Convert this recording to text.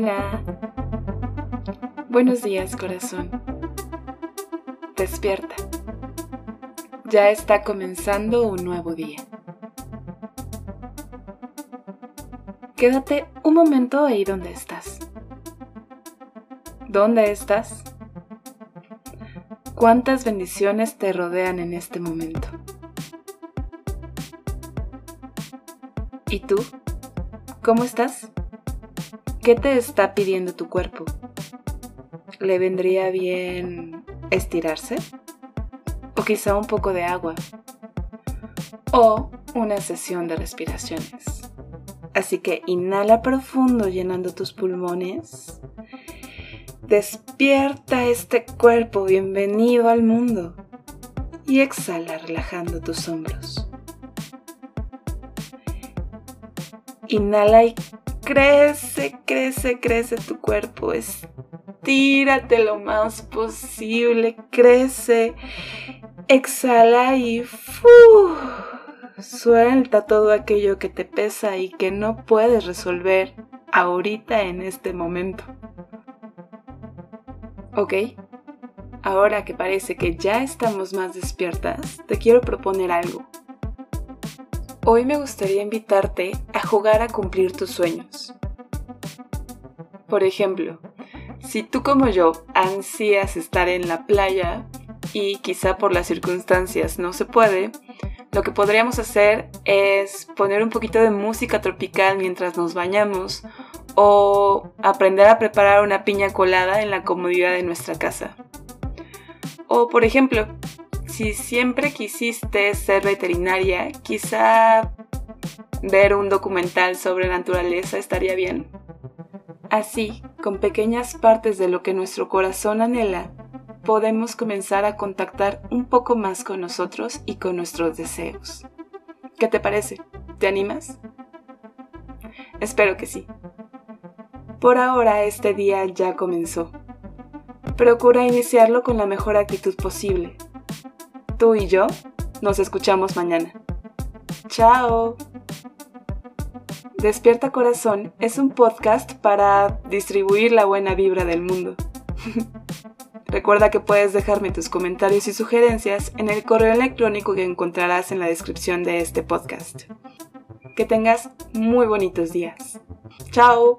Hola. Buenos días, corazón. Despierta. Ya está comenzando un nuevo día. Quédate un momento ahí donde estás. ¿Dónde estás? ¿Cuántas bendiciones te rodean en este momento? ¿Y tú? ¿Cómo estás? ¿Qué te está pidiendo tu cuerpo? ¿Le vendría bien estirarse? ¿O quizá un poco de agua? ¿O una sesión de respiraciones? Así que inhala profundo llenando tus pulmones. Despierta este cuerpo, bienvenido al mundo. Y exhala relajando tus hombros. Inhala y crece, crece, crece tu cuerpo. Estírate lo más posible, crece. Exhala y suelta todo aquello que te pesa y que no puedes resolver ahorita en este momento. ¿Ok? Ahora que parece que ya estamos más despiertas, te quiero proponer algo. Hoy me gustaría invitarte a jugar a cumplir tus sueños. Por ejemplo, si tú como yo ansías estar en la playa y quizá por las circunstancias no se puede, lo que podríamos hacer es poner un poquito de música tropical mientras nos bañamos o aprender a preparar una piña colada en la comodidad de nuestra casa. O por ejemplo, si siempre quisiste ser veterinaria, quizá ver un documental sobre naturaleza estaría bien. Así, con pequeñas partes de lo que nuestro corazón anhela, podemos comenzar a contactar un poco más con nosotros y con nuestros deseos. ¿Qué te parece? ¿Te animas? Espero que sí. Por ahora este día ya comenzó. Procura iniciarlo con la mejor actitud posible, tú y yo nos escuchamos mañana. Chao. Despierta Corazón es un podcast para distribuir la buena vibra del mundo. Recuerda que puedes dejarme tus comentarios y sugerencias en el correo electrónico que encontrarás en la descripción de este podcast. Que tengas muy bonitos días. Chao.